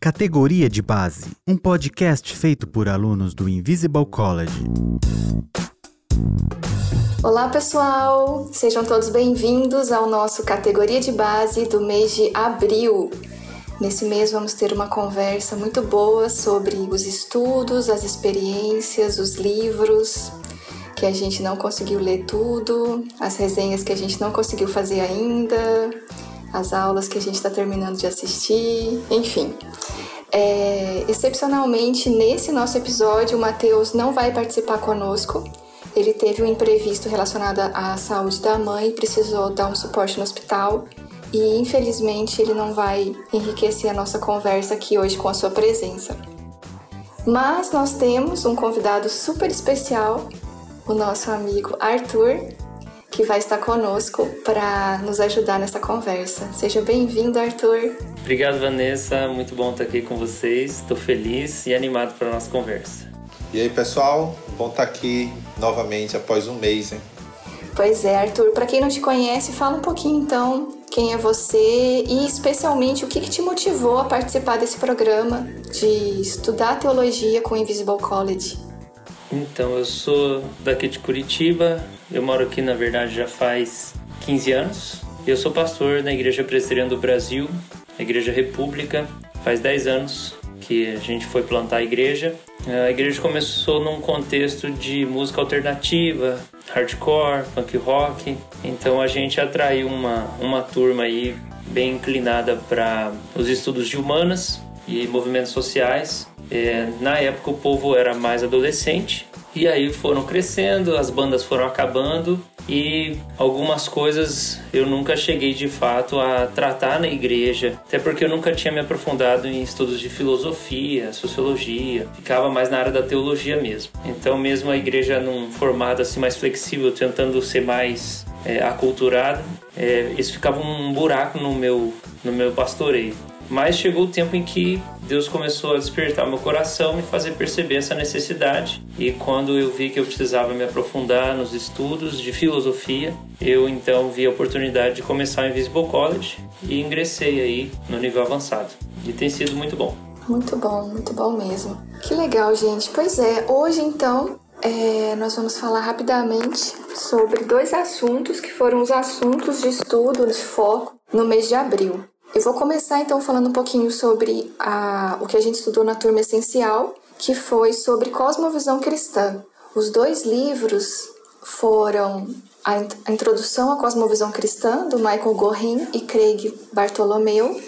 Categoria de Base, um podcast feito por alunos do Invisible College. Olá, pessoal! Sejam todos bem-vindos ao nosso Categoria de Base do mês de abril. Nesse mês vamos ter uma conversa muito boa sobre os estudos, as experiências, os livros que a gente não conseguiu ler tudo, as resenhas que a gente não conseguiu fazer ainda, as aulas que a gente está terminando de assistir, enfim. É, excepcionalmente, nesse nosso episódio, o Matheus não vai participar conosco. Ele teve um imprevisto relacionado à saúde da mãe, precisou dar um suporte no hospital e infelizmente ele não vai enriquecer a nossa conversa aqui hoje com a sua presença. Mas nós temos um convidado super especial, o nosso amigo Arthur, que vai estar conosco para nos ajudar nessa conversa. Seja bem-vindo, Arthur. Obrigado, Vanessa. Muito bom estar aqui com vocês. Estou feliz e animado para a nossa conversa. E aí, pessoal? Bom estar aqui novamente após um mês, hein? Pois é, Arthur. Para quem não te conhece, fala um pouquinho então quem é você e especialmente o que, que te motivou a participar desse programa de estudar teologia com o Invisible College. Então, eu sou daqui de Curitiba, eu moro aqui, na verdade, já faz 15 anos. Eu sou pastor na Igreja Presbiteriana do Brasil, a Igreja República. Faz 10 anos que a gente foi plantar a igreja. A igreja começou num contexto de música alternativa, hardcore, punk rock. Então a gente atraiu uma, uma turma aí bem inclinada para os estudos de humanas e movimentos sociais. É, na época o povo era mais adolescente e aí foram crescendo, as bandas foram acabando e algumas coisas eu nunca cheguei de fato a tratar na igreja, até porque eu nunca tinha me aprofundado em estudos de filosofia, sociologia, ficava mais na área da teologia mesmo. Então, mesmo a igreja num formato assim mais flexível, tentando ser mais é, é, isso ficava um buraco no meu no meu pastoreio. Mas chegou o tempo em que Deus começou a despertar meu coração e fazer perceber essa necessidade. E quando eu vi que eu precisava me aprofundar nos estudos de filosofia, eu então vi a oportunidade de começar o Invisible College e ingressei aí no nível avançado. E tem sido muito bom. Muito bom, muito bom mesmo. Que legal, gente. Pois é, hoje então é, nós vamos falar rapidamente sobre dois assuntos que foram os assuntos de estudo, de foco no mês de abril. Eu vou começar então falando um pouquinho sobre a, o que a gente estudou na turma essencial, que foi sobre cosmovisão cristã. Os dois livros foram a, a Introdução à Cosmovisão Cristã, do Michael Gorin e Craig Bartolomeu,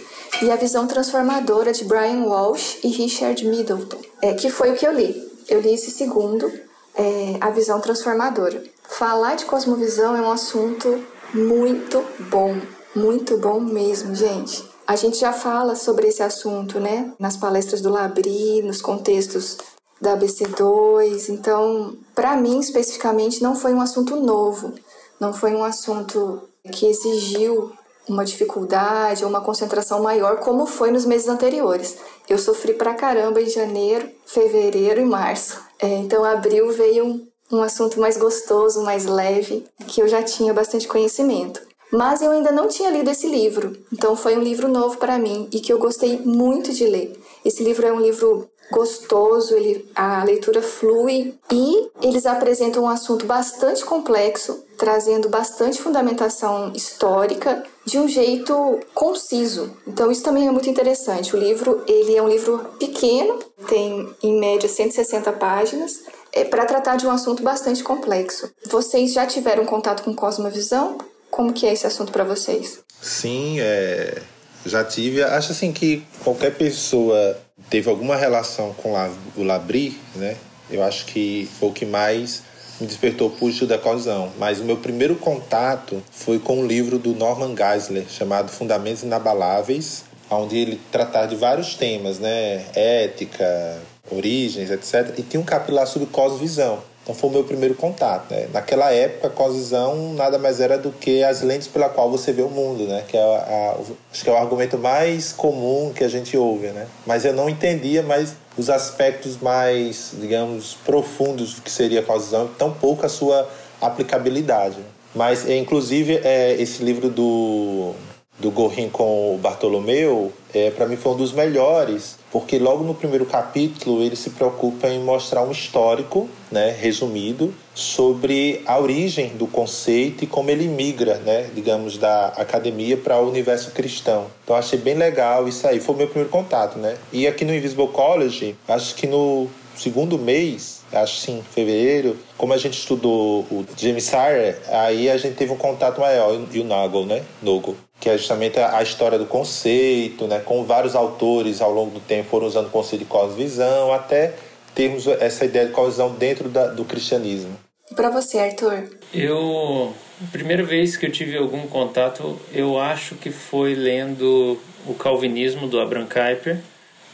e a Visão Transformadora, de Brian Walsh e Richard Middleton, é, que foi o que eu li. Eu li esse segundo, é, A Visão Transformadora. Falar de cosmovisão é um assunto muito bom, muito bom mesmo, gente. A gente já fala sobre esse assunto, né? Nas palestras do Labri, nos contextos da ABC2. Então, para mim especificamente, não foi um assunto novo, não foi um assunto que exigiu uma dificuldade ou uma concentração maior, como foi nos meses anteriores. Eu sofri pra caramba em janeiro, fevereiro e março. É, então, abril veio um, um assunto mais gostoso, mais leve, que eu já tinha bastante conhecimento. Mas eu ainda não tinha lido esse livro, então foi um livro novo para mim e que eu gostei muito de ler. Esse livro é um livro gostoso, ele, a leitura flui e eles apresentam um assunto bastante complexo, trazendo bastante fundamentação histórica de um jeito conciso. Então isso também é muito interessante. O livro ele é um livro pequeno, tem em média 160 páginas, é para tratar de um assunto bastante complexo. Vocês já tiveram contato com Cosmovisão? Como que é esse assunto para vocês? Sim, é, já tive. Acho assim que qualquer pessoa teve alguma relação com o Labri, né? Eu acho que foi o que mais me despertou o estudo da colisão. Mas o meu primeiro contato foi com um livro do Norman Geisler chamado Fundamentos Inabaláveis, onde ele tratava de vários temas, né? Ética, origens, etc. E tinha um capítulo lá sobre cosvisão. Então foi o meu primeiro contato. Né? Naquela época, a cosvisão nada mais era do que as lentes pela qual você vê o mundo, né? Que é a, a, acho que é o argumento mais comum que a gente ouve, né? Mas eu não entendia mais os aspectos mais, digamos, profundos do que seria a cosvisão, tão pouco a sua aplicabilidade. Mas, é, inclusive, é, esse livro do, do Gorin com o Bartolomeu, é, para mim foi um dos melhores, porque logo no primeiro capítulo ele se preocupa em mostrar um histórico, né, resumido, sobre a origem do conceito e como ele migra, né, digamos, da academia para o universo cristão. Então achei bem legal isso aí, foi o meu primeiro contato, né? E aqui no Invisible College, acho que no segundo mês, acho sim, fevereiro, como a gente estudou o James Sire, aí a gente teve um contato maior, e o Nagel, né? Nogo que é justamente a história do conceito, né, com vários autores ao longo do tempo foram usando o conceito de cosmovisão, até termos essa ideia de cosmovisão dentro da, do cristianismo. E para você, Arthur? Eu, a primeira vez que eu tive algum contato, eu acho que foi lendo o Calvinismo do Abraham Kuyper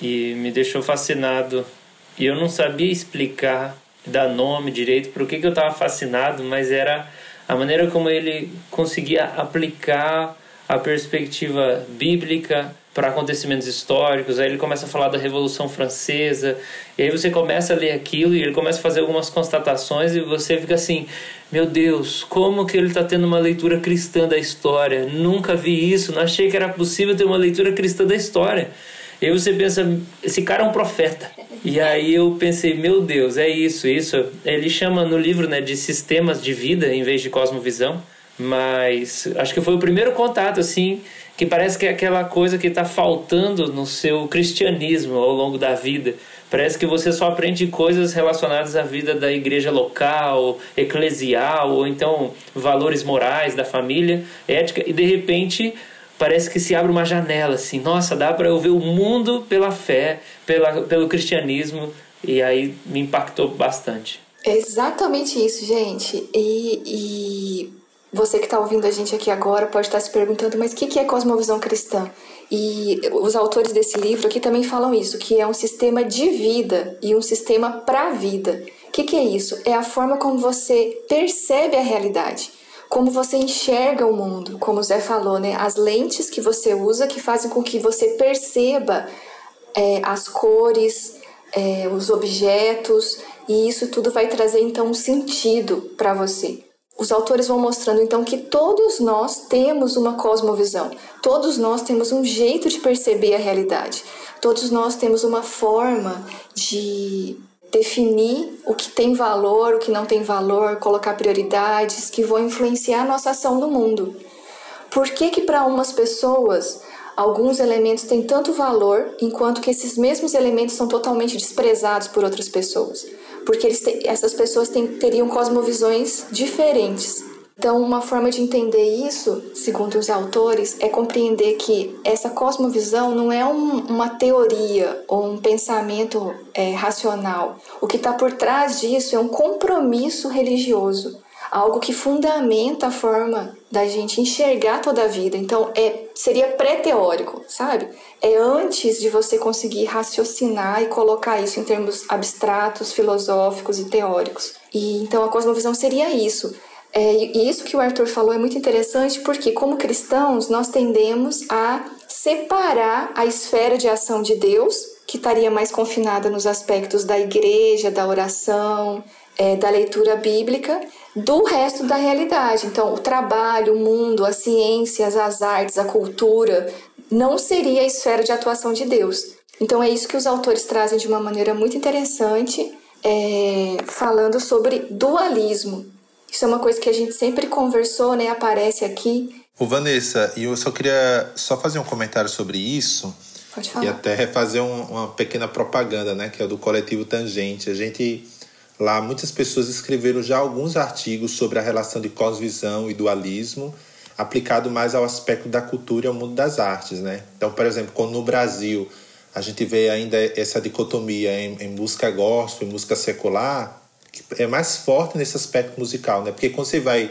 e me deixou fascinado. E eu não sabia explicar, dar nome direito para o que, que eu estava fascinado, mas era a maneira como ele conseguia aplicar a perspectiva bíblica para acontecimentos históricos. Aí ele começa a falar da Revolução Francesa. E aí você começa a ler aquilo e ele começa a fazer algumas constatações e você fica assim: meu Deus, como que ele está tendo uma leitura cristã da história? Nunca vi isso, não achei que era possível ter uma leitura cristã da história. E aí você pensa, esse cara é um profeta. E aí eu pensei, meu Deus, é isso, isso. Ele chama no livro né, de sistemas de vida em vez de cosmovisão. Mas acho que foi o primeiro contato, assim, que parece que é aquela coisa que está faltando no seu cristianismo ao longo da vida. Parece que você só aprende coisas relacionadas à vida da igreja local, eclesial, ou então valores morais da família, ética, e de repente parece que se abre uma janela assim, nossa, dá para eu ver o mundo pela fé, pela, pelo cristianismo, e aí me impactou bastante. É exatamente isso, gente. E, e você que está ouvindo a gente aqui agora pode estar tá se perguntando, mas o que é cosmovisão cristã? E os autores desse livro aqui também falam isso, que é um sistema de vida e um sistema para a vida. O que, que é isso? É a forma como você percebe a realidade, como você enxerga o mundo, como o Zé falou, né? As lentes que você usa que fazem com que você perceba é, as cores, é, os objetos, e isso tudo vai trazer então um sentido para você. Os autores vão mostrando então que todos nós temos uma cosmovisão, todos nós temos um jeito de perceber a realidade, todos nós temos uma forma de definir o que tem valor, o que não tem valor, colocar prioridades que vão influenciar a nossa ação no mundo. Por que que para umas pessoas alguns elementos têm tanto valor, enquanto que esses mesmos elementos são totalmente desprezados por outras pessoas? Porque te, essas pessoas tem, teriam cosmovisões diferentes. Então, uma forma de entender isso, segundo os autores, é compreender que essa cosmovisão não é um, uma teoria ou um pensamento é, racional. O que está por trás disso é um compromisso religioso, algo que fundamenta a forma da gente enxergar toda a vida. Então, é, seria pré-teórico, sabe? é antes de você conseguir raciocinar e colocar isso em termos abstratos, filosóficos e teóricos. E então a cosmovisão seria isso. É, e isso que o Arthur falou é muito interessante porque, como cristãos, nós tendemos a separar a esfera de ação de Deus, que estaria mais confinada nos aspectos da igreja, da oração, é, da leitura bíblica, do resto da realidade. Então, o trabalho, o mundo, as ciências, as artes, a cultura, não seria a esfera de atuação de Deus. Então é isso que os autores trazem de uma maneira muito interessante, é, falando sobre dualismo. Isso é uma coisa que a gente sempre conversou, né? Aparece aqui. Ô Vanessa, e eu só queria só fazer um comentário sobre isso. Pode falar. E até fazer um, uma pequena propaganda, né? Que é do coletivo Tangente. A gente lá muitas pessoas escreveram já alguns artigos sobre a relação de cosvisão e dualismo aplicado mais ao aspecto da cultura e ao mundo das artes, né? Então, por exemplo, quando no Brasil a gente vê ainda essa dicotomia em, em música gospel e música secular, é mais forte nesse aspecto musical, né? Porque quando você vai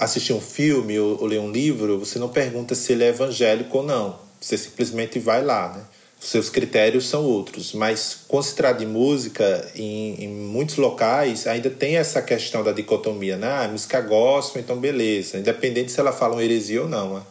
assistir um filme ou, ou ler um livro, você não pergunta se ele é evangélico ou não. Você simplesmente vai lá, né? Seus critérios são outros. Mas, trata de música, em, em, muitos locais ainda tem essa questão da dicotomia, né? Ah, música gospel, então beleza, independente se ela fala uma heresia ou não. Né?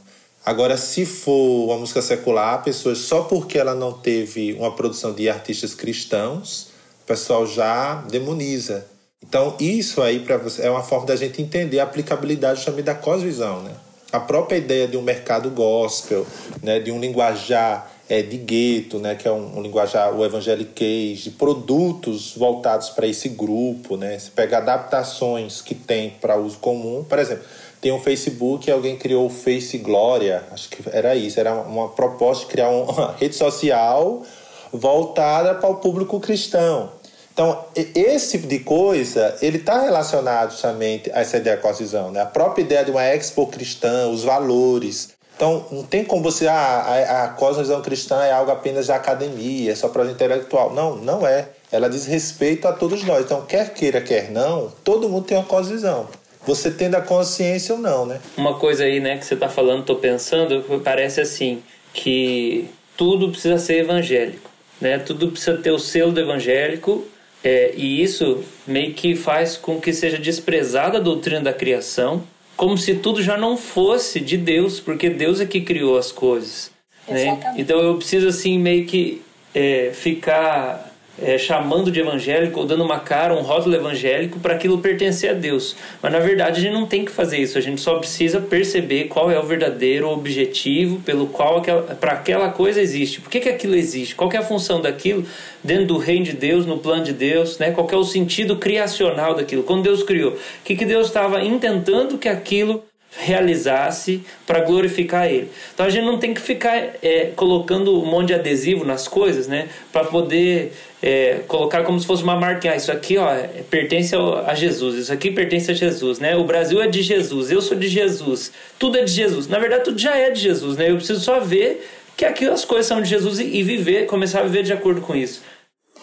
Agora, se for uma música secular, pessoas só porque ela não teve uma produção de artistas cristãos, o pessoal já demoniza. Então, isso aí para é uma forma da gente entender a aplicabilidade também da cosvisão, né? A própria ideia de um mercado gospel, né, de um linguajar é, de gueto, né, que é um, um linguajar, o evangeliquez, de produtos voltados para esse grupo. Né? Você pega adaptações que tem para uso comum, por exemplo, tem um Facebook, alguém criou o Face Glória, acho que era isso, era uma proposta de criar uma rede social voltada para o público cristão. Então, esse tipo de coisa, ele está relacionado justamente a essa ideia cosvisão, né? A própria ideia de uma expo cristã, os valores. Então, não tem como você, ah, a, a cosmovisão cristã é algo apenas de academia, é só para o intelectual. Não, não é. Ela diz respeito a todos nós. Então, quer queira, quer não, todo mundo tem uma cosvisão. Você tendo a consciência ou não, né? Uma coisa aí, né, que você está falando, estou pensando, parece assim, que tudo precisa ser evangélico, né? Tudo precisa ter o selo do evangélico é, e isso meio que faz com que seja desprezada a doutrina da criação, como se tudo já não fosse de Deus, porque Deus é que criou as coisas. Né? Então eu preciso assim meio que é, ficar é, chamando de evangélico ou dando uma cara, um rótulo evangélico para aquilo pertencer a Deus. Mas na verdade a gente não tem que fazer isso, a gente só precisa perceber qual é o verdadeiro objetivo pelo qual para aquela coisa existe. Por que, que aquilo existe? Qual é a função daquilo dentro do reino de Deus, no plano de Deus? Né? Qual é o sentido criacional daquilo? Quando Deus criou, o que, que Deus estava intentando que aquilo realizasse para glorificar ele. Então a gente não tem que ficar é, colocando um monte de adesivo nas coisas, né, para poder é, colocar como se fosse uma marca. Ah, isso aqui ó, pertence a Jesus, isso aqui pertence a Jesus, né? O Brasil é de Jesus, eu sou de Jesus, tudo é de Jesus. Na verdade, tudo já é de Jesus, né? Eu preciso só ver que aqui as coisas são de Jesus e viver, começar a viver de acordo com isso.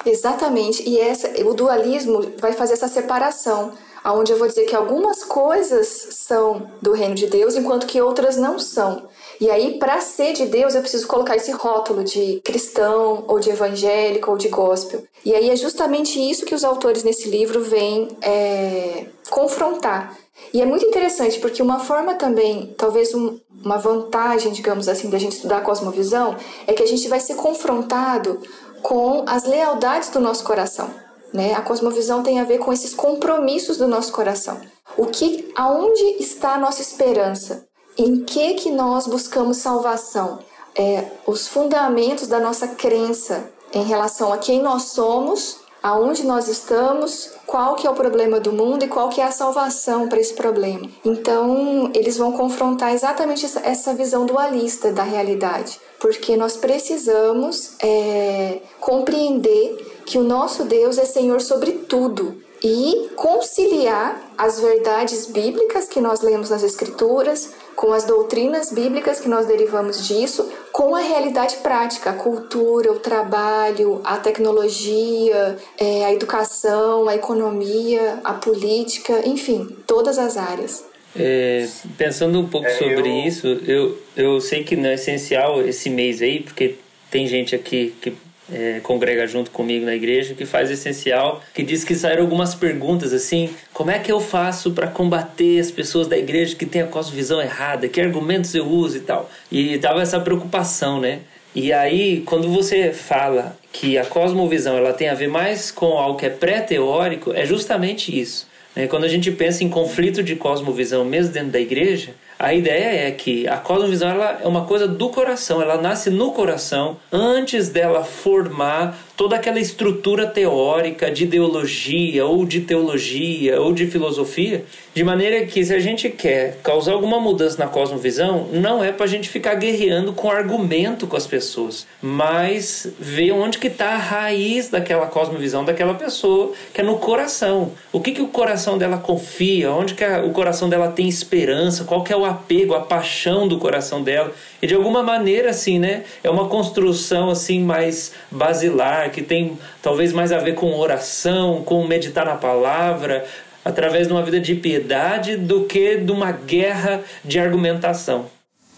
Exatamente. E essa, o dualismo vai fazer essa separação onde eu vou dizer que algumas coisas são do reino de Deus, enquanto que outras não são. E aí, para ser de Deus, eu preciso colocar esse rótulo de cristão, ou de evangélico, ou de gospel. E aí é justamente isso que os autores nesse livro vêm é, confrontar. E é muito interessante, porque uma forma também, talvez um, uma vantagem, digamos assim, da gente estudar a cosmovisão, é que a gente vai ser confrontado com as lealdades do nosso coração. Né? A cosmovisão tem a ver com esses compromissos do nosso coração. O que, aonde está a nossa esperança? Em que que nós buscamos salvação? É, os fundamentos da nossa crença em relação a quem nós somos, aonde nós estamos, qual que é o problema do mundo e qual que é a salvação para esse problema. Então, eles vão confrontar exatamente essa, visão dualista da realidade, porque nós precisamos é, compreender que o nosso Deus é Senhor sobre tudo e conciliar as verdades bíblicas que nós lemos nas Escrituras com as doutrinas bíblicas que nós derivamos disso, com a realidade prática, a cultura, o trabalho, a tecnologia, é, a educação, a economia, a política, enfim, todas as áreas. É, pensando um pouco é, sobre eu... isso, eu, eu sei que não é essencial esse mês aí, porque tem gente aqui que é, congrega junto comigo na igreja, que faz essencial, que diz que saíram algumas perguntas assim: como é que eu faço para combater as pessoas da igreja que têm a cosmovisão errada? Que argumentos eu uso e tal? E tava essa preocupação, né? E aí, quando você fala que a cosmovisão ela tem a ver mais com algo que é pré-teórico, é justamente isso. Né? Quando a gente pensa em conflito de cosmovisão, mesmo dentro da igreja, a ideia é que a cosmovisão ela é uma coisa do coração, ela nasce no coração antes dela formar toda aquela estrutura teórica de ideologia ou de teologia ou de filosofia, de maneira que se a gente quer causar alguma mudança na cosmovisão, não é para a gente ficar guerreando com argumento com as pessoas, mas ver onde que está a raiz daquela cosmovisão daquela pessoa, que é no coração. O que, que o coração dela confia, onde que a, o coração dela tem esperança, qual que é o apego, a paixão do coração dela. E de alguma maneira, assim, né? É uma construção assim mais basilar, que tem talvez mais a ver com oração, com meditar na palavra, através de uma vida de piedade, do que de uma guerra de argumentação.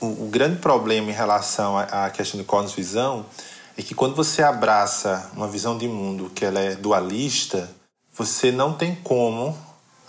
O, o grande problema em relação à questão de cosmovisão é que quando você abraça uma visão de mundo que ela é dualista, você não tem como,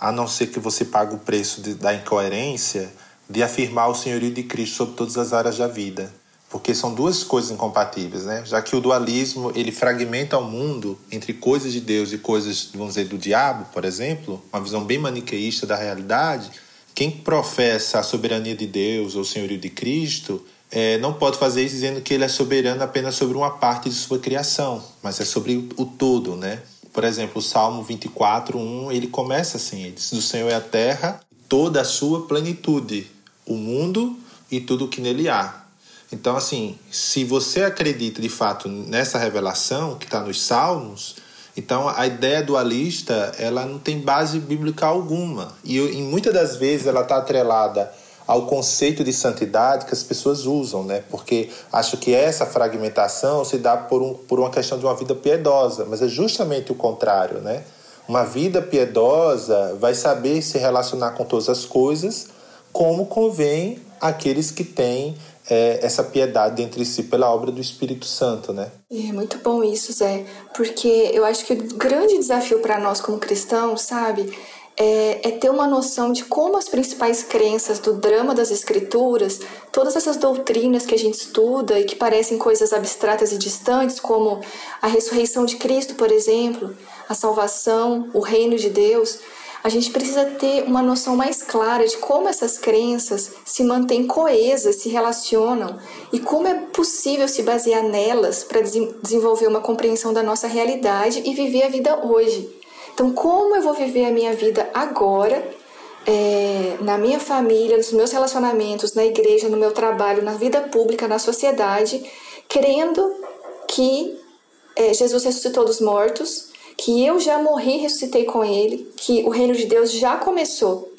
a não ser que você pague o preço de, da incoerência, de afirmar o senhorio de Cristo sobre todas as áreas da vida, porque são duas coisas incompatíveis, né? Já que o dualismo ele fragmenta o mundo entre coisas de Deus e coisas, vamos dizer, do diabo, por exemplo, uma visão bem maniqueísta da realidade. Quem professa a soberania de Deus ou o senhorio de Cristo é, não pode fazer isso dizendo que ele é soberano apenas sobre uma parte de sua criação, mas é sobre o, todo, né? Por exemplo, o Salmo 24, 1, ele começa assim: ele diz, Do Senhor é a terra, toda a sua plenitude, o mundo e tudo o que nele há. Então, assim, se você acredita de fato nessa revelação que está nos Salmos, então a ideia dualista ela não tem base bíblica alguma e, e muitas das vezes ela está atrelada ao conceito de santidade que as pessoas usam, né? Porque acho que essa fragmentação se dá por, um, por uma questão de uma vida piedosa, mas é justamente o contrário, né? Uma vida piedosa vai saber se relacionar com todas as coisas como convém aqueles que têm é, essa piedade entre si pela obra do Espírito Santo, né? É muito bom isso, Zé, porque eu acho que o grande desafio para nós como cristãos, sabe, é, é, ter uma noção de como as principais crenças do drama das escrituras, todas essas doutrinas que a gente estuda e que parecem coisas abstratas e distantes, como a ressurreição de Cristo, por exemplo, a salvação, o reino de Deus, a gente precisa ter uma noção mais clara de como essas crenças se mantêm coesas, se relacionam e como é possível se basear nelas para desenvolver uma compreensão da nossa realidade e viver a vida hoje. Então, como eu vou viver a minha vida agora, é, na minha família, nos meus relacionamentos, na igreja, no meu trabalho, na vida pública, na sociedade, crendo que é, Jesus ressuscitou dos mortos que eu já morri e ressuscitei com ele, que o reino de Deus já começou.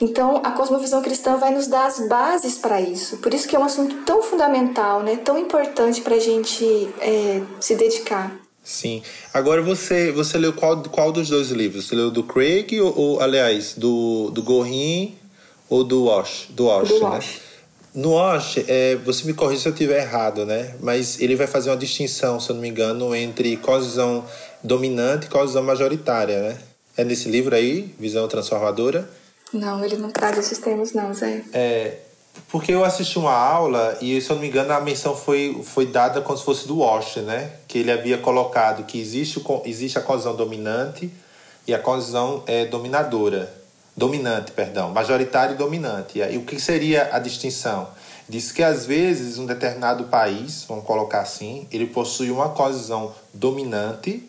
Então, a cosmovisão cristã vai nos dar as bases para isso. Por isso que é um assunto tão fundamental, né? tão importante para a gente é, se dedicar. Sim. Agora, você você leu qual, qual dos dois livros? Você leu do Craig ou, ou aliás, do, do Gorin ou do Wash? Do Wash, do né? Wash. No Wash, é, você me corrija se eu estiver errado, né? Mas ele vai fazer uma distinção, se eu não me engano, entre cosmovisão dominante e causão majoritária, né? É nesse livro aí, Visão Transformadora? Não, ele não traz esses termos não, Zé. É, porque eu assisti uma aula e, se eu não me engano, a menção foi, foi dada como se fosse do Walsh, né? Que ele havia colocado que existe, existe a causão dominante e a causão é, dominadora. Dominante, perdão. Majoritária e dominante. E o que seria a distinção? Diz que às vezes um determinado país, vamos colocar assim, ele possui uma causão dominante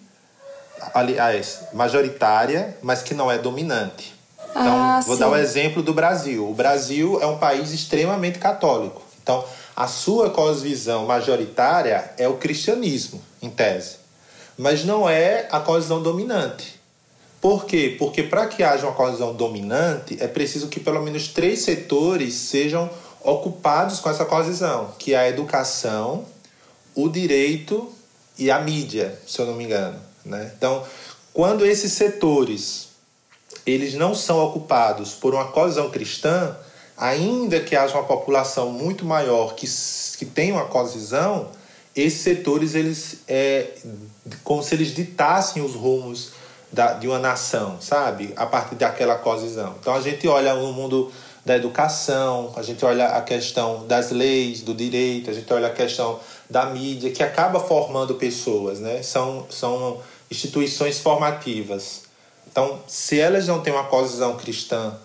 aliás, majoritária, mas que não é dominante. Então, ah, vou sim. dar o um exemplo do Brasil. O Brasil é um país extremamente católico. Então, a sua cosvisão majoritária é o cristianismo, em tese. Mas não é a cosvisão dominante. Por quê? Porque para que haja uma cosvisão dominante, é preciso que pelo menos três setores sejam ocupados com essa cosvisão, que é a educação, o direito e a mídia, se eu não me engano. Né? Então, quando esses setores eles não são ocupados por uma coesão cristã, ainda que haja uma população muito maior que, que tenha uma coesão, esses setores eles é como se eles ditassem os rumos da, de uma nação, sabe? A partir daquela coesão. Então a gente olha no mundo da educação, a gente olha a questão das leis, do direito, a gente olha a questão da mídia, que acaba formando pessoas, né? São, são instituições formativas. Então, se elas não têm uma coesão cristã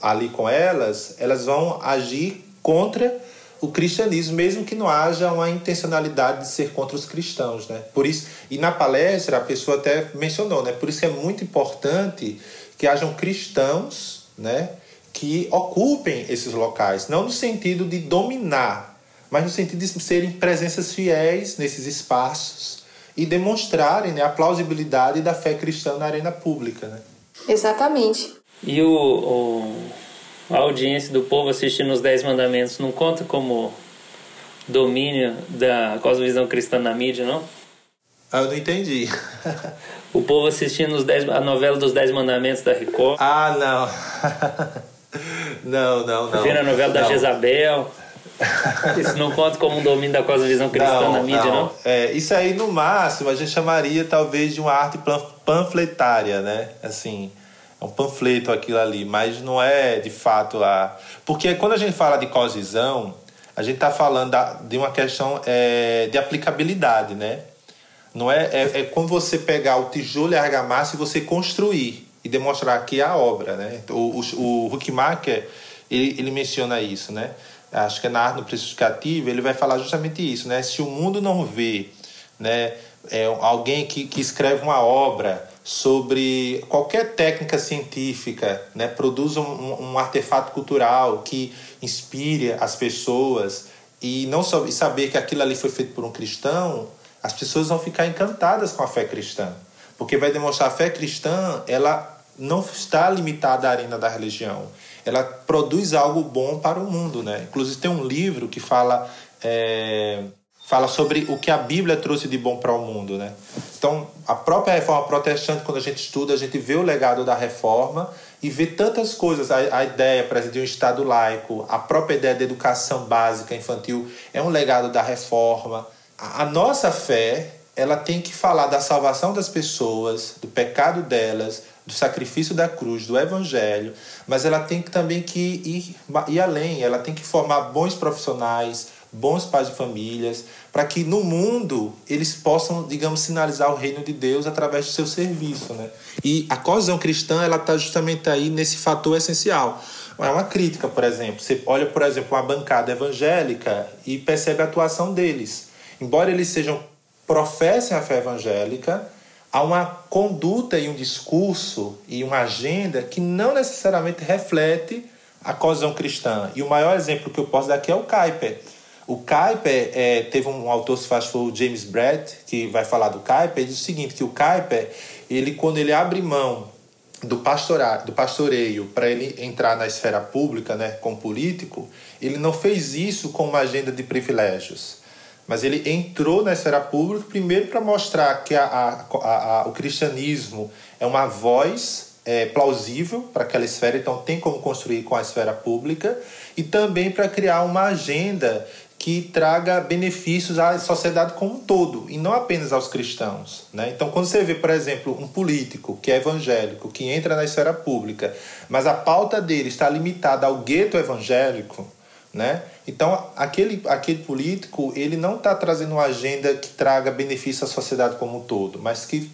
ali com elas, elas vão agir contra o cristianismo, mesmo que não haja uma intencionalidade de ser contra os cristãos, né? Por isso, e na palestra a pessoa até mencionou, né? Por isso é muito importante que hajam cristãos, né, que ocupem esses locais, não no sentido de dominar, mas no sentido de serem presenças fiéis nesses espaços e demonstrarem né, a plausibilidade da fé cristã na arena pública. Né? Exatamente. E o, o, a audiência do povo assistindo os Dez Mandamentos não conta como domínio da cosmovisão cristã na mídia, não? Ah, eu não entendi. o povo assistindo os dez, a novela dos Dez Mandamentos da Record. Ah, não. não, não, não. Vendo a novela não. da Jezabel. Isso não conta como um domínio da cosmovisão cristã não, na mídia, não? não? É, isso aí, no máximo, a gente chamaria talvez de uma arte panfletária, né? Assim, é um panfleto aquilo ali, mas não é de fato a. Porque quando a gente fala de cosvisão, a gente está falando de uma questão é, de aplicabilidade, né? Não é, é, é quando você pegar o tijolo e a argamassa e você construir e demonstrar que é a obra, né? O, o, o Huckmacher, ele, ele menciona isso, né? Acho que é na arte no precificativo, ele vai falar justamente isso, né? Se o mundo não vê, né, é, alguém que, que escreve uma obra sobre qualquer técnica científica, né, produz um, um artefato cultural que inspire as pessoas e não só, saber que aquilo ali foi feito por um cristão, as pessoas vão ficar encantadas com a fé cristã, porque vai demonstrar a fé cristã, ela não está limitada à arena da religião, ela produz algo bom para o mundo, né? Inclusive tem um livro que fala é, fala sobre o que a Bíblia trouxe de bom para o mundo, né? Então, a própria reforma protestante, quando a gente estuda, a gente vê o legado da reforma e vê tantas coisas. A, a ideia, de um Estado laico, a própria ideia de educação básica infantil é um legado da reforma. A, a nossa fé, ela tem que falar da salvação das pessoas, do pecado delas, do sacrifício da cruz, do evangelho, mas ela tem que também que ir, ir além, ela tem que formar bons profissionais, bons pais de famílias, para que no mundo eles possam, digamos, sinalizar o reino de Deus através do seu serviço, né? E a coesão cristã, ela está justamente aí nesse fator essencial. É uma crítica, por exemplo. Você olha, por exemplo, uma bancada evangélica e percebe a atuação deles. Embora eles sejam professem a fé evangélica, há uma conduta e um discurso e uma agenda que não necessariamente reflete a coesão cristã. E o maior exemplo que eu posso dar aqui é o Kuyper. O Kuyper, é, teve um autor, se faz, o James Brett, que vai falar do Kuyper, ele diz o seguinte, que o Kuyper, ele, quando ele abre mão do, pastorado, do pastoreio para ele entrar na esfera pública, né, como político, ele não fez isso com uma agenda de privilégios. Mas ele entrou na esfera pública primeiro para mostrar que a, a, a, o cristianismo é uma voz é, plausível para aquela esfera, então tem como construir com a esfera pública, e também para criar uma agenda que traga benefícios à sociedade como um todo e não apenas aos cristãos. Né? Então, quando você vê, por exemplo, um político que é evangélico, que entra na esfera pública, mas a pauta dele está limitada ao gueto evangélico, né? Então, aquele, aquele político, ele não está trazendo uma agenda que traga benefício à sociedade como um todo, mas que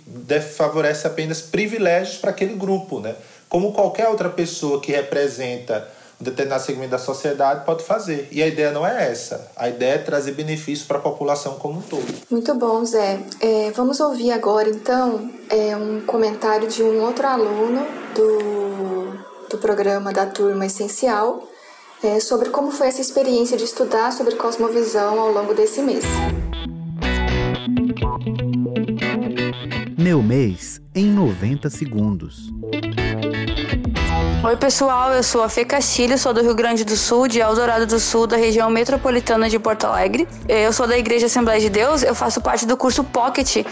favorece apenas privilégios para aquele grupo, né? Como qualquer outra pessoa que representa um determinado segmento da sociedade pode fazer. E a ideia não é essa. A ideia é trazer benefício para a população como um todo. Muito bom, Zé. É, vamos ouvir agora, então, é, um comentário de um outro aluno do, do programa da Turma Essencial, é, sobre como foi essa experiência de estudar sobre cosmovisão ao longo desse mês. Meu mês em 90 segundos. Oi pessoal, eu sou a Fê Castilho, sou do Rio Grande do Sul, de Eldorado do Sul, da região metropolitana de Porto Alegre. Eu sou da Igreja Assembleia de Deus, eu faço parte do curso Pocket uh,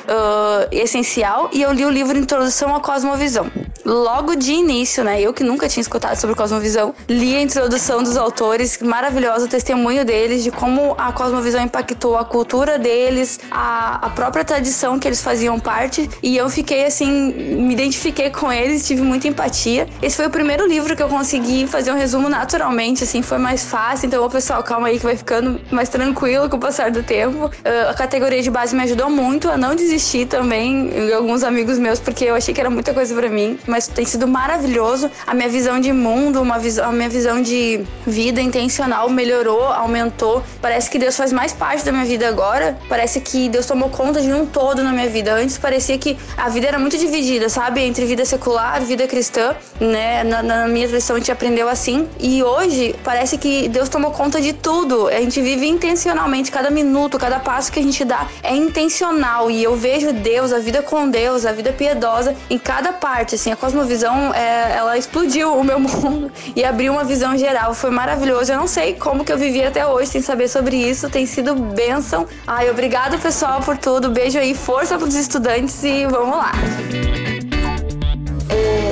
Essencial e eu li o livro Introdução à Cosmovisão. Logo de início, né, eu que nunca tinha escutado sobre Cosmovisão, li a introdução dos autores, maravilhoso testemunho deles de como a Cosmovisão impactou a cultura deles, a, a própria tradição que eles faziam parte e eu fiquei assim, me identifiquei com eles, tive muita empatia. Esse foi o primeiro primeiro livro que eu consegui fazer um resumo naturalmente, assim, foi mais fácil. Então, o pessoal, calma aí que vai ficando mais tranquilo com o passar do tempo. Uh, a categoria de base me ajudou muito a não desistir também, alguns amigos meus, porque eu achei que era muita coisa para mim, mas tem sido maravilhoso. A minha visão de mundo, uma visão, a minha visão de vida intencional melhorou, aumentou. Parece que Deus faz mais parte da minha vida agora. Parece que Deus tomou conta de um todo na minha vida. Antes parecia que a vida era muito dividida, sabe? Entre vida secular, vida cristã, né? Na, na minha tradição a gente aprendeu assim. E hoje parece que Deus tomou conta de tudo. A gente vive intencionalmente, cada minuto, cada passo que a gente dá é intencional. E eu vejo Deus, a vida com Deus, a vida piedosa em cada parte. Assim, a cosmovisão, é, ela explodiu o meu mundo e abriu uma visão geral. Foi maravilhoso. Eu não sei como que eu vivi até hoje sem saber sobre isso. Tem sido bênção. Ai, obrigado pessoal por tudo. Beijo aí, força para os estudantes e vamos lá.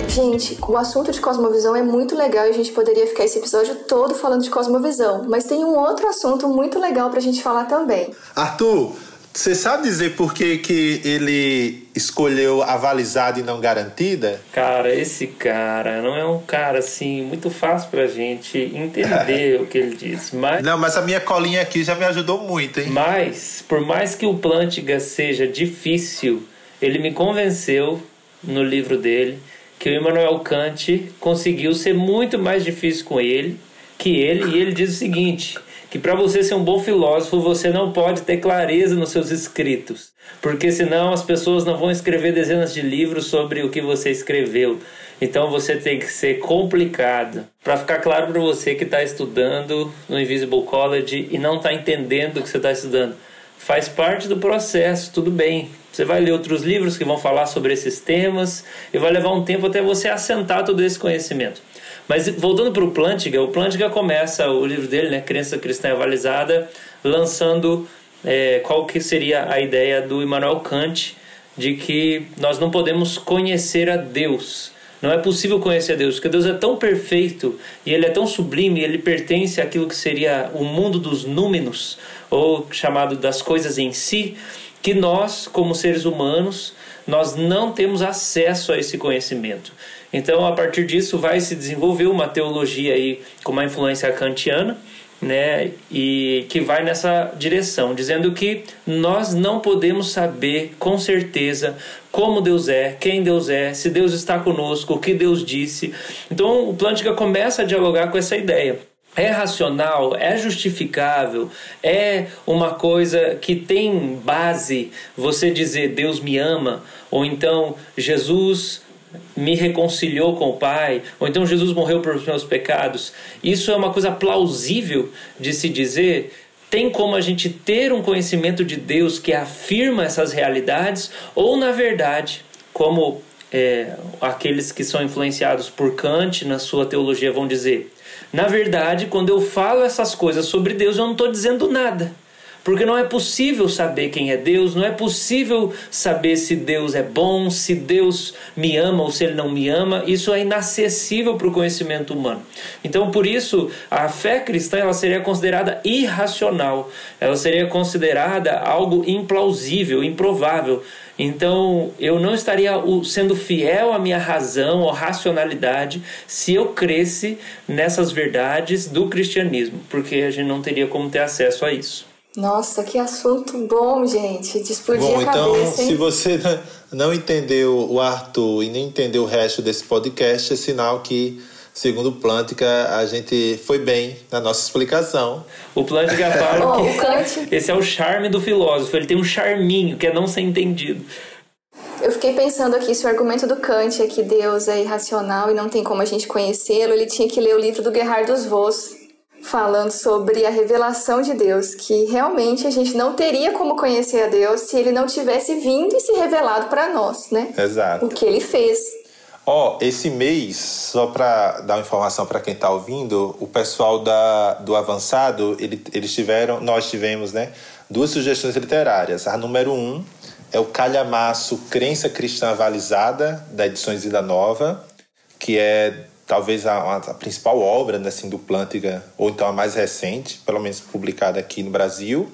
Gente, o assunto de cosmovisão é muito legal e a gente poderia ficar esse episódio todo falando de cosmovisão, mas tem um outro assunto muito legal pra gente falar também. Arthur, você sabe dizer por que, que ele escolheu avalizada e não garantida? Cara, esse cara não é um cara assim muito fácil pra gente entender o que ele diz. Mas Não, mas a minha colinha aqui já me ajudou muito, hein? Mas por mais que o Plantiga seja difícil, ele me convenceu no livro dele que o Immanuel Kant conseguiu ser muito mais difícil com ele que ele, e ele diz o seguinte: que para você ser um bom filósofo, você não pode ter clareza nos seus escritos, porque senão as pessoas não vão escrever dezenas de livros sobre o que você escreveu. Então você tem que ser complicado. Para ficar claro para você que está estudando no Invisible College e não está entendendo o que você está estudando, faz parte do processo, tudo bem. Você vai ler outros livros que vão falar sobre esses temas e vai levar um tempo até você assentar todo esse conhecimento. Mas voltando para o Plantinga, o Plantinga começa o livro dele, né, Crença Cristã Avalizada, lançando é, qual que seria a ideia do Immanuel Kant de que nós não podemos conhecer a Deus. Não é possível conhecer a Deus, porque Deus é tão perfeito e ele é tão sublime, ele pertence àquilo que seria o mundo dos números, ou chamado das coisas em si, que nós, como seres humanos, nós não temos acesso a esse conhecimento. Então, a partir disso, vai se desenvolver uma teologia aí com uma influência kantiana, né, e que vai nessa direção, dizendo que nós não podemos saber com certeza como Deus é, quem Deus é, se Deus está conosco, o que Deus disse. Então, o Plântica começa a dialogar com essa ideia é racional, é justificável, é uma coisa que tem base você dizer Deus me ama, ou então Jesus me reconciliou com o Pai, ou então Jesus morreu pelos meus pecados. Isso é uma coisa plausível de se dizer. Tem como a gente ter um conhecimento de Deus que afirma essas realidades, ou na verdade, como é, aqueles que são influenciados por Kant na sua teologia vão dizer, na verdade, quando eu falo essas coisas sobre Deus, eu não estou dizendo nada. Porque não é possível saber quem é Deus, não é possível saber se Deus é bom, se Deus me ama ou se Ele não me ama. Isso é inacessível para o conhecimento humano. Então, por isso, a fé cristã ela seria considerada irracional, ela seria considerada algo implausível, improvável. Então, eu não estaria sendo fiel à minha razão ou racionalidade se eu cresce nessas verdades do cristianismo, porque a gente não teria como ter acesso a isso. Nossa, que assunto bom, gente. De explodir bom, a então, cabeça. Então, se você não entendeu o Arthur e nem entendeu o resto desse podcast, é sinal que, segundo o Plântica, a gente foi bem na nossa explicação. O Plântica fala que esse é o charme do filósofo. Ele tem um charminho que é não ser entendido. Eu fiquei pensando aqui, se o argumento do Kant é que Deus é irracional e não tem como a gente conhecê-lo, ele tinha que ler o livro do Gerhard dos Vos, falando sobre a revelação de Deus, que realmente a gente não teria como conhecer a Deus se ele não tivesse vindo e se revelado para nós, né? Exato. O que ele fez. Ó, oh, esse mês, só para dar uma informação para quem está ouvindo, o pessoal da, do avançado, ele, eles tiveram, nós tivemos, né, duas sugestões literárias. A número um é o Calhamaço Crença Cristã Avalizada, da Edições Vida Nova, que é talvez a, a, principal obra né, assim, do Plantinga, ou então a mais recente, pelo menos publicada aqui no Brasil.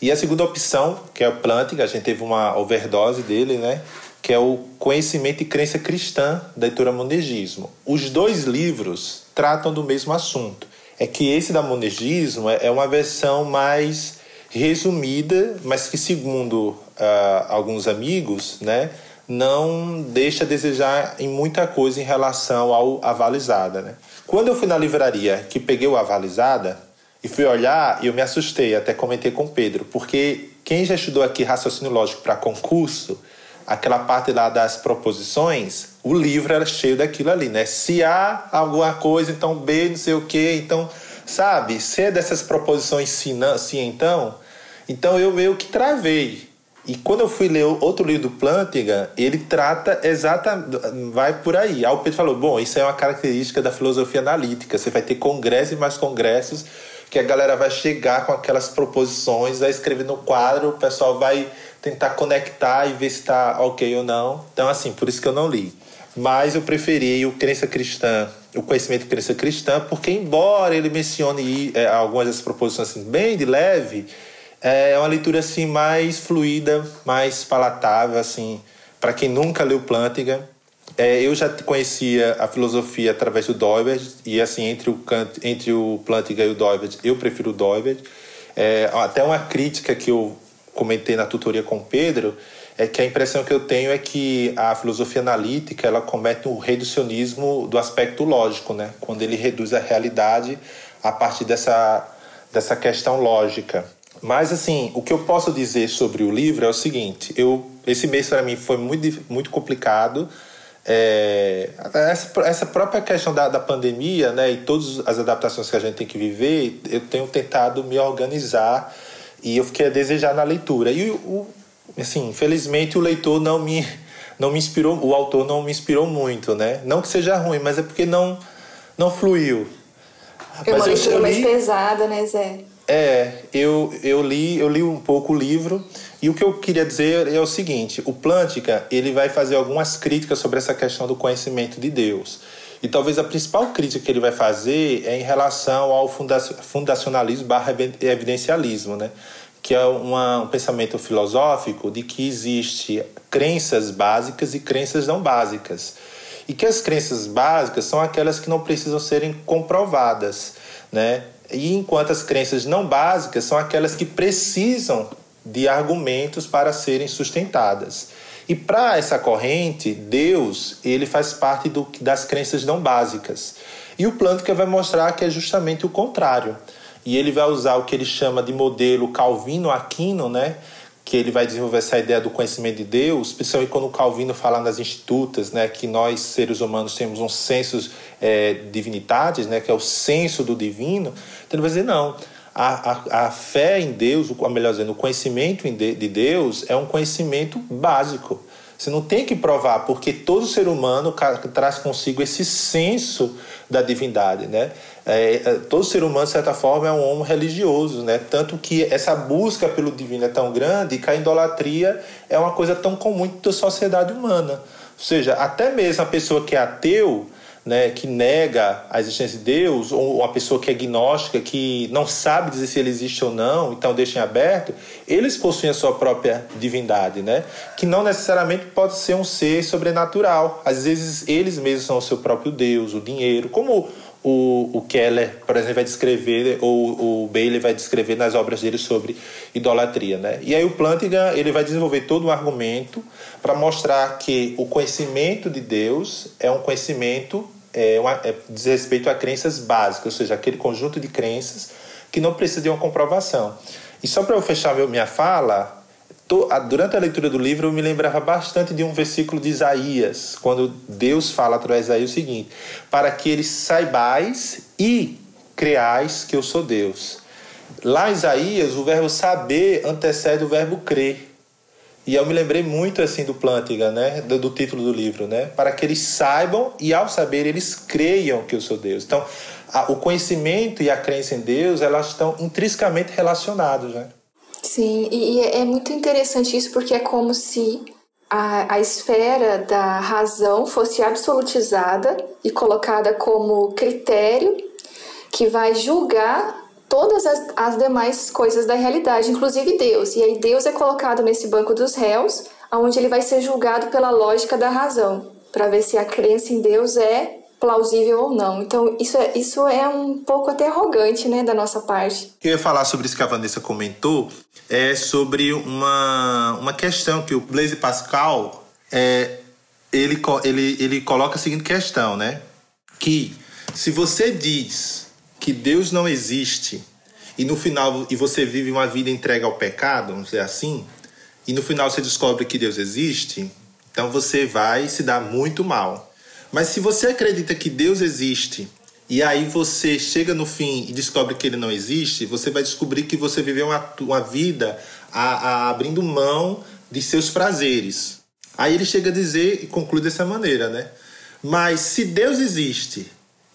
E a segunda opção, que é o Plantinga, a gente teve uma overdose dele, né? Que é o Conhecimento e Crença Cristã, da editora Monegismo. Os dois livros tratam do mesmo assunto. É que esse da Monegismo é, é uma versão mais resumida, mas que, segundo uh, alguns amigos, né, não deixa a desejar em muita coisa em relação ao avalizada. Né? Quando eu fui na livraria que peguei o avalizada e fui olhar, eu me assustei, até comentei com o Pedro, porque quem já estudou aqui raciocínio lógico para concurso, aquela parte lá das proposições, o livro era cheio daquilo ali, né? Se A alguma coisa, então B não sei o quê, então, sabe? Se é dessas proposições sim, não, sim então, então eu meio que travei. E quando eu fui ler outro livro do Plantinga, ele trata exatamente. vai por aí. Aí o Pedro falou: bom, isso é uma característica da filosofia analítica. Você vai ter congressos e mais congressos que a galera vai chegar com aquelas proposições, vai escrever no quadro, o pessoal vai tentar conectar e ver se está ok ou não. Então, assim, por isso que eu não li. Mas eu preferi o Crença Cristã, o Conhecimento de Crença Cristã, porque, embora ele mencione é, algumas das proposições assim, bem de leve é uma leitura assim mais fluida, mais palatável assim, para quem nunca leu Plantinga. É, eu já conhecia a filosofia através do Doivert e assim entre o entre o Plantinga e o Doivert, eu prefiro o Doivert. É, até uma crítica que eu comentei na tutoria com o Pedro é que a impressão que eu tenho é que a filosofia analítica ela comete um reducionismo do aspecto lógico, né? Quando ele reduz a realidade a partir dessa dessa questão lógica. Mas assim, o que eu posso dizer sobre o livro é o seguinte: eu esse mês para mim foi muito muito complicado. É, essa, essa própria questão da, da pandemia, né, e todas as adaptações que a gente tem que viver, eu tenho tentado me organizar e eu fiquei a desejar na leitura. E o, assim, infelizmente o leitor não me não me inspirou, o autor não me inspirou muito, né? Não que seja ruim, mas é porque não não fluiu. É uma leitura mais pesada, né, Zé? É, eu, eu li eu li um pouco o livro e o que eu queria dizer é o seguinte: o Plântica ele vai fazer algumas críticas sobre essa questão do conhecimento de Deus. E talvez a principal crítica que ele vai fazer é em relação ao fundacionalismo barra evidencialismo, né? que é uma, um pensamento filosófico de que existe crenças básicas e crenças não básicas. E que as crenças básicas são aquelas que não precisam serem comprovadas, né? E enquanto as crenças não básicas são aquelas que precisam de argumentos para serem sustentadas. E para essa corrente, Deus, ele faz parte do, das crenças não básicas. E o Plântica vai mostrar que é justamente o contrário e ele vai usar o que ele chama de modelo Calvino-Aquino, né? que ele vai desenvolver essa ideia do conhecimento de Deus, principalmente quando o Calvino fala nas institutas, né, que nós seres humanos temos um senso é, divinidades, né, que é o senso do divino. Então ele vai dizer não, a, a, a fé em Deus, ou melhor dizendo, o conhecimento de Deus é um conhecimento básico. Você não tem que provar, porque todo ser humano traz consigo esse senso da divindade, né? É, é, todo ser humano, de certa forma, é um homem religioso, né? Tanto que essa busca pelo divino é tão grande que a idolatria é uma coisa tão comum da sociedade humana. Ou seja, até mesmo a pessoa que é ateu, né, que nega a existência de Deus, ou uma pessoa que é agnóstica, que não sabe dizer se ele existe ou não, então deixa em aberto, eles possuem a sua própria divindade, né? Que não necessariamente pode ser um ser sobrenatural. Às vezes eles mesmos são o seu próprio Deus, o dinheiro, como o, o Keller, por exemplo, vai descrever, ou o Bailey vai descrever nas obras dele sobre idolatria. Né? E aí o Plantinga ele vai desenvolver todo um argumento para mostrar que o conhecimento de Deus é um conhecimento é, uma, é, diz respeito a crenças básicas, ou seja, aquele conjunto de crenças que não precisa de uma comprovação. E só para eu fechar minha fala, durante a leitura do livro, eu me lembrava bastante de um versículo de Isaías, quando Deus fala através de Isaías o seguinte: Para que eles saibais e creais que eu sou Deus. Lá em Isaías, o verbo saber antecede o verbo crer. E eu me lembrei muito assim do Plântiga, né, do, do, título do livro, né, para que eles saibam e ao saber eles creiam que eu sou Deus. Então, a, o conhecimento e a crença em Deus, elas estão intrinsecamente relacionados, né? Sim, e, e é muito interessante isso porque é como se a, a esfera da razão fosse absolutizada e colocada como critério que vai julgar todas as, as demais coisas da realidade, inclusive Deus. E aí Deus é colocado nesse banco dos réus, onde ele vai ser julgado pela lógica da razão, para ver se a crença em Deus é plausível ou não. Então, isso é, isso é um pouco até arrogante, né, da nossa parte. Eu ia falar sobre isso que a Vanessa comentou, é sobre uma, uma questão que o Blaise Pascal, é, ele, ele, ele coloca a seguinte questão, né? Que se você diz que Deus não existe e no final e você vive uma vida entregue ao pecado, vamos dizer assim, e no final você descobre que Deus existe, então você vai se dar muito mal. Mas se você acredita que Deus existe e aí você chega no fim e descobre que ele não existe, você vai descobrir que você viveu uma, uma vida a, a, abrindo mão de seus prazeres. Aí ele chega a dizer e conclui dessa maneira, né? Mas se Deus existe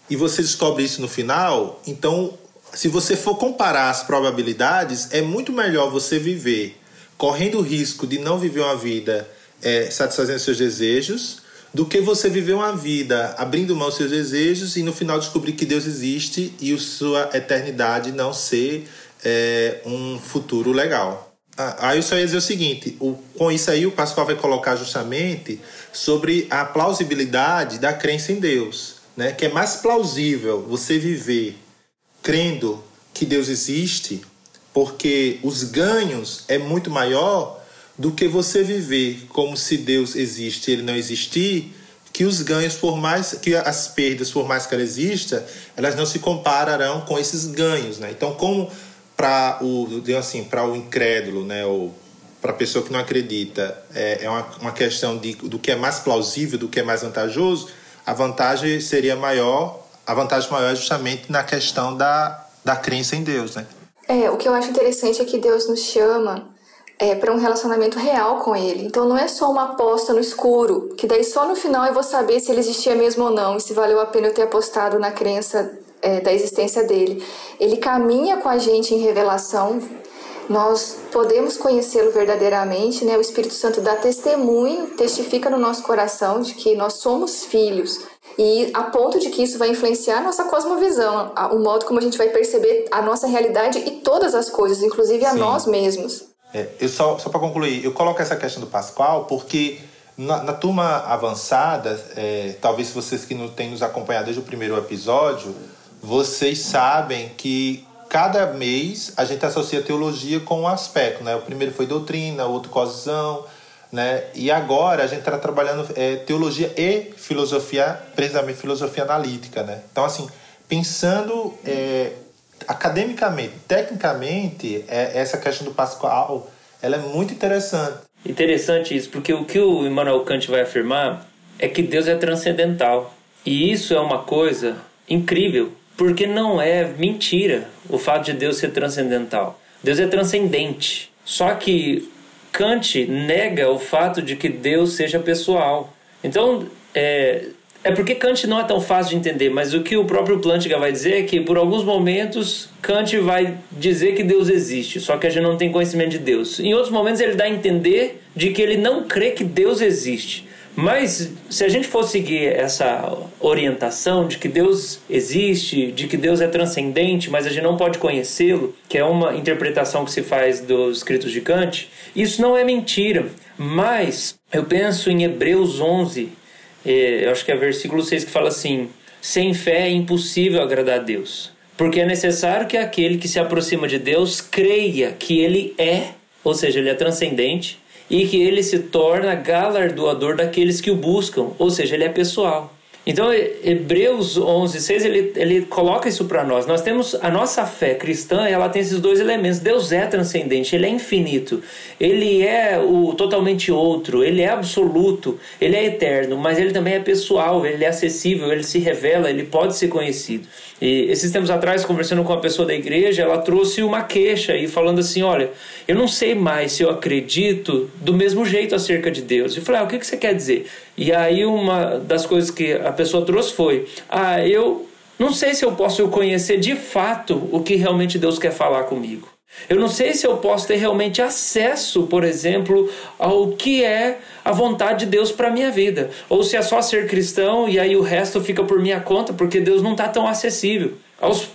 e você descobre isso no final, então se você for comparar as probabilidades, é muito melhor você viver correndo o risco de não viver uma vida é, satisfazendo seus desejos do que você viver uma vida abrindo mão dos seus desejos e no final descobrir que Deus existe e sua eternidade não ser é, um futuro legal. Ah, aí eu só ia dizer o seguinte: o, com isso aí o Pascoal vai colocar justamente sobre a plausibilidade da crença em Deus, né? que é mais plausível você viver crendo que Deus existe, porque os ganhos é muito maior do que você viver como se Deus existe e ele não existir, que os ganhos, por mais que as perdas, por mais que ela exista, elas não se compararão com esses ganhos. Né? Então, como para o, assim, para o incrédulo, né, ou para a pessoa que não acredita, é, é uma, uma questão de, do que é mais plausível, do que é mais vantajoso, a vantagem seria maior, a vantagem maior é justamente na questão da, da crença em Deus, né? É, o que eu acho interessante é que Deus nos chama é, para um relacionamento real com Ele. Então não é só uma aposta no escuro, que daí só no final eu vou saber se Ele existia mesmo ou não e se valeu a pena eu ter apostado na crença é, da existência dele. Ele caminha com a gente em revelação, nós podemos conhecê-lo verdadeiramente, né? O Espírito Santo dá testemunho, testifica no nosso coração de que nós somos filhos. E a ponto de que isso vai influenciar a nossa cosmovisão, o modo como a gente vai perceber a nossa realidade e todas as coisas, inclusive a Sim. nós mesmos. É, eu só só para concluir, eu coloco essa questão do Pascoal porque na, na turma avançada, é, talvez vocês que não têm nos acompanhado desde o primeiro episódio, vocês sabem que cada mês a gente associa teologia com um aspecto, né? O primeiro foi doutrina, o outro cosão, né? E agora a gente está trabalhando é, teologia e filosofia, precisamente filosofia analítica, né? Então, assim, pensando é, academicamente, tecnicamente, é, essa questão do Pascal, ela é muito interessante. Interessante isso, porque o que o Immanuel Kant vai afirmar é que Deus é transcendental. E isso é uma coisa incrível, porque não é mentira o fato de Deus ser transcendental. Deus é transcendente. Só que Kant nega o fato de que Deus seja pessoal. Então, é, é porque Kant não é tão fácil de entender, mas o que o próprio Plantinga vai dizer é que por alguns momentos Kant vai dizer que Deus existe, só que a gente não tem conhecimento de Deus. Em outros momentos ele dá a entender de que ele não crê que Deus existe. Mas se a gente for seguir essa orientação de que Deus existe, de que Deus é transcendente, mas a gente não pode conhecê-lo, que é uma interpretação que se faz dos escritos de Kant, isso não é mentira. Mas eu penso em Hebreus 11, eh, eu acho que é versículo 6 que fala assim: sem fé é impossível agradar a Deus, porque é necessário que aquele que se aproxima de Deus creia que ele é, ou seja, ele é transcendente e que ele se torna galardoador daqueles que o buscam, ou seja, ele é pessoal. Então, Hebreus 11, 6, ele, ele coloca isso para nós. Nós temos a nossa fé cristã, ela tem esses dois elementos. Deus é transcendente, ele é infinito, ele é o totalmente outro, ele é absoluto, ele é eterno, mas ele também é pessoal, ele é acessível, ele se revela, ele pode ser conhecido. E esses tempos atrás, conversando com uma pessoa da igreja, ela trouxe uma queixa e falando assim: Olha, eu não sei mais se eu acredito do mesmo jeito acerca de Deus. Eu falei: ah, O que você quer dizer? E aí, uma das coisas que a pessoa trouxe foi: Ah, eu não sei se eu posso conhecer de fato o que realmente Deus quer falar comigo. Eu não sei se eu posso ter realmente acesso, por exemplo, ao que é a vontade de Deus para minha vida, ou se é só ser cristão e aí o resto fica por minha conta, porque Deus não está tão acessível.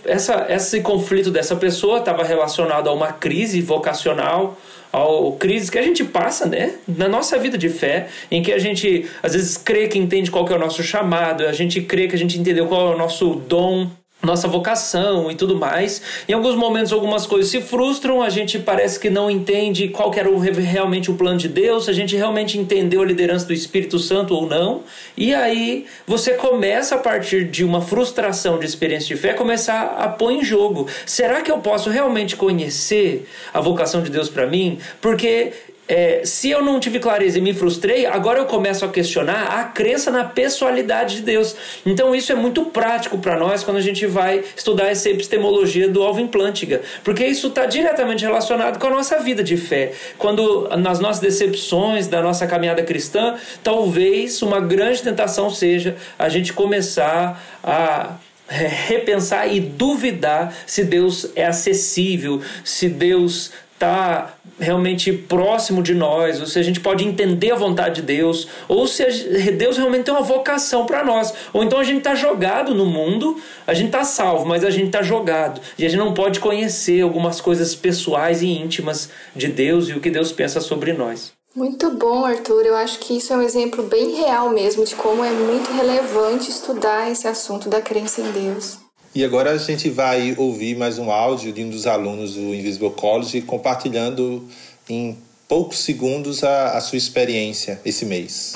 Essa, esse conflito dessa pessoa estava relacionado a uma crise vocacional, ao crise que a gente passa, né, na nossa vida de fé, em que a gente às vezes crê que entende qual que é o nosso chamado, a gente crê que a gente entendeu qual é o nosso dom, nossa vocação e tudo mais. Em alguns momentos algumas coisas se frustram, a gente parece que não entende qual era realmente o plano de Deus, a gente realmente entendeu a liderança do Espírito Santo ou não. E aí você começa a partir de uma frustração de experiência de fé começar a pôr em jogo. Será que eu posso realmente conhecer a vocação de Deus para mim? Porque é, se eu não tive clareza e me frustrei, agora eu começo a questionar a crença na pessoalidade de Deus. Então isso é muito prático para nós quando a gente vai estudar essa epistemologia do Alvin Plantinga, porque isso está diretamente relacionado com a nossa vida de fé. Quando nas nossas decepções da nossa caminhada cristã, talvez uma grande tentação seja a gente começar a repensar e duvidar se Deus é acessível, se Deus está realmente próximo de nós, ou se a gente pode entender a vontade de Deus, ou se Deus realmente tem uma vocação para nós. Ou então a gente está jogado no mundo, a gente está salvo, mas a gente está jogado. E a gente não pode conhecer algumas coisas pessoais e íntimas de Deus e o que Deus pensa sobre nós. Muito bom, Arthur. Eu acho que isso é um exemplo bem real mesmo de como é muito relevante estudar esse assunto da crença em Deus. E agora a gente vai ouvir mais um áudio de um dos alunos do Invisible College compartilhando em poucos segundos a, a sua experiência esse mês.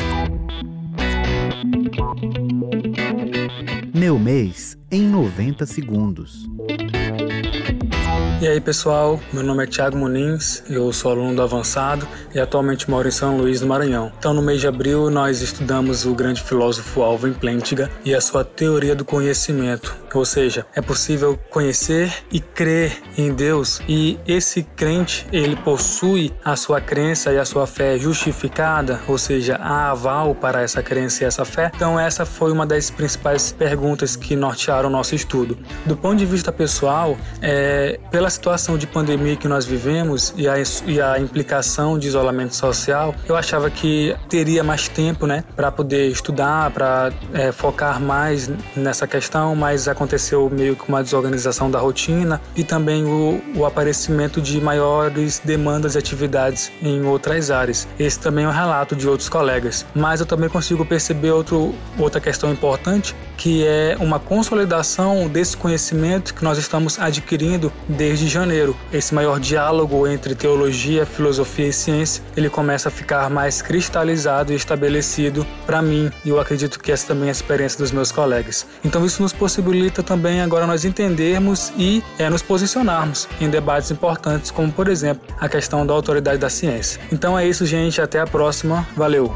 Meu mês em 90 segundos. E aí pessoal, meu nome é Thiago Muniz, eu sou aluno do avançado e atualmente moro em São Luís do Maranhão. Então no mês de abril nós estudamos o grande filósofo Alvin Plantinga e a sua teoria do conhecimento, ou seja, é possível conhecer e crer em Deus e esse crente ele possui a sua crença e a sua fé justificada, ou seja, há aval para essa crença e essa fé. Então essa foi uma das principais perguntas que nortearam o nosso estudo. Do ponto de vista pessoal, é, pela situação de pandemia que nós vivemos e a, e a implicação de isolamento social, eu achava que teria mais tempo, né, para poder estudar, para é, focar mais nessa questão, mas aconteceu meio que uma desorganização da rotina e também o, o aparecimento de maiores demandas e atividades em outras áreas. Esse também é um relato de outros colegas. Mas eu também consigo perceber outro, outra questão importante, que é uma consolidação desse conhecimento que nós estamos adquirindo desde de janeiro. Esse maior diálogo entre teologia, filosofia e ciência, ele começa a ficar mais cristalizado e estabelecido para mim, e eu acredito que essa também é a experiência dos meus colegas. Então isso nos possibilita também agora nós entendermos e é, nos posicionarmos em debates importantes, como por exemplo a questão da autoridade da ciência. Então é isso, gente, até a próxima. Valeu.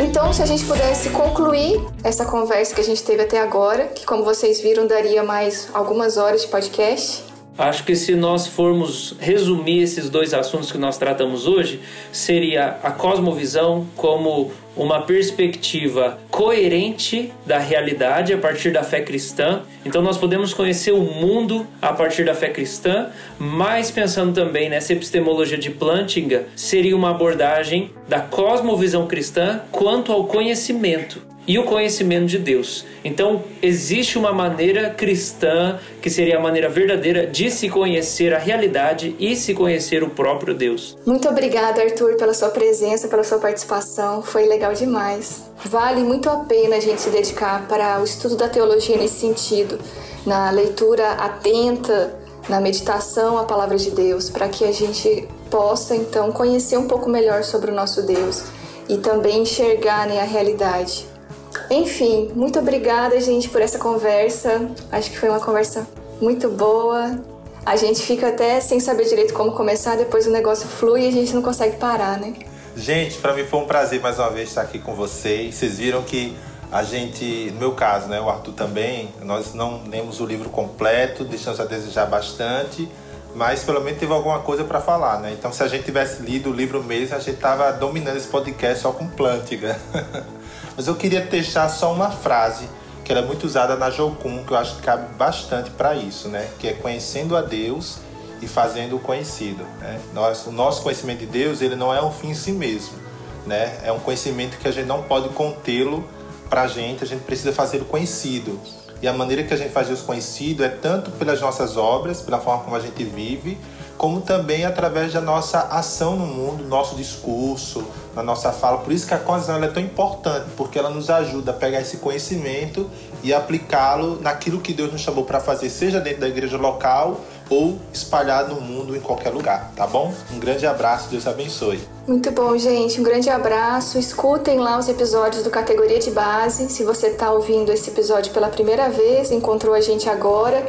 Então, se a gente pudesse concluir essa conversa que a gente teve até agora, que como vocês viram, daria mais algumas horas de podcast. Acho que se nós formos resumir esses dois assuntos que nós tratamos hoje, seria a cosmovisão como uma perspectiva coerente da realidade a partir da fé cristã. Então nós podemos conhecer o mundo a partir da fé cristã, mas pensando também nessa epistemologia de Plantinga, seria uma abordagem da cosmovisão cristã quanto ao conhecimento e o conhecimento de Deus. Então, existe uma maneira cristã, que seria a maneira verdadeira de se conhecer a realidade e se conhecer o próprio Deus. Muito obrigada, Arthur, pela sua presença, pela sua participação. Foi legal demais. Vale muito a pena a gente se dedicar para o estudo da teologia nesse sentido, na leitura atenta, na meditação à palavra de Deus, para que a gente possa então conhecer um pouco melhor sobre o nosso Deus e também enxergar né, a realidade. Enfim, muito obrigada, gente, por essa conversa. Acho que foi uma conversa muito boa. A gente fica até sem saber direito como começar, depois o negócio flui e a gente não consegue parar, né? Gente, para mim foi um prazer mais uma vez estar aqui com vocês. Vocês viram que a gente, no meu caso, né, o Arthur também, nós não lemos o livro completo, deixamos a desejar bastante, mas pelo menos teve alguma coisa para falar, né? Então, se a gente tivesse lido o livro mesmo, a gente tava dominando esse podcast só com Plântiga. Mas eu queria deixar só uma frase que ela é muito usada na Jocum, que eu acho que cabe bastante para isso, né? Que é conhecendo a Deus e fazendo o conhecido. Né? Nós, o nosso conhecimento de Deus ele não é um fim em si mesmo, né? É um conhecimento que a gente não pode contê-lo para a gente, a gente precisa fazer o conhecido. E a maneira que a gente faz o conhecido é tanto pelas nossas obras, pela forma como a gente vive, como também através da nossa ação no mundo, nosso discurso, na nossa fala. Por isso que a condição é tão importante, porque ela nos ajuda a pegar esse conhecimento e aplicá-lo naquilo que Deus nos chamou para fazer, seja dentro da igreja local ou espalhado no mundo em qualquer lugar, tá bom? Um grande abraço, Deus abençoe. Muito bom, gente. Um grande abraço. Escutem lá os episódios do Categoria de Base. Se você está ouvindo esse episódio pela primeira vez, encontrou a gente agora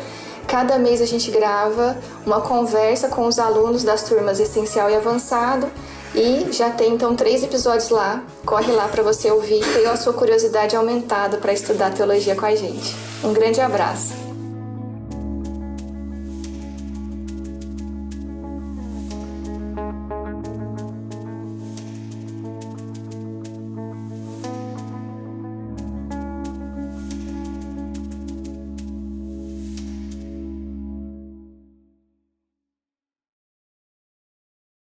Cada mês a gente grava uma conversa com os alunos das turmas essencial e avançado e já tem então três episódios lá. Corre lá para você ouvir e ter a sua curiosidade aumentada para estudar teologia com a gente. Um grande abraço.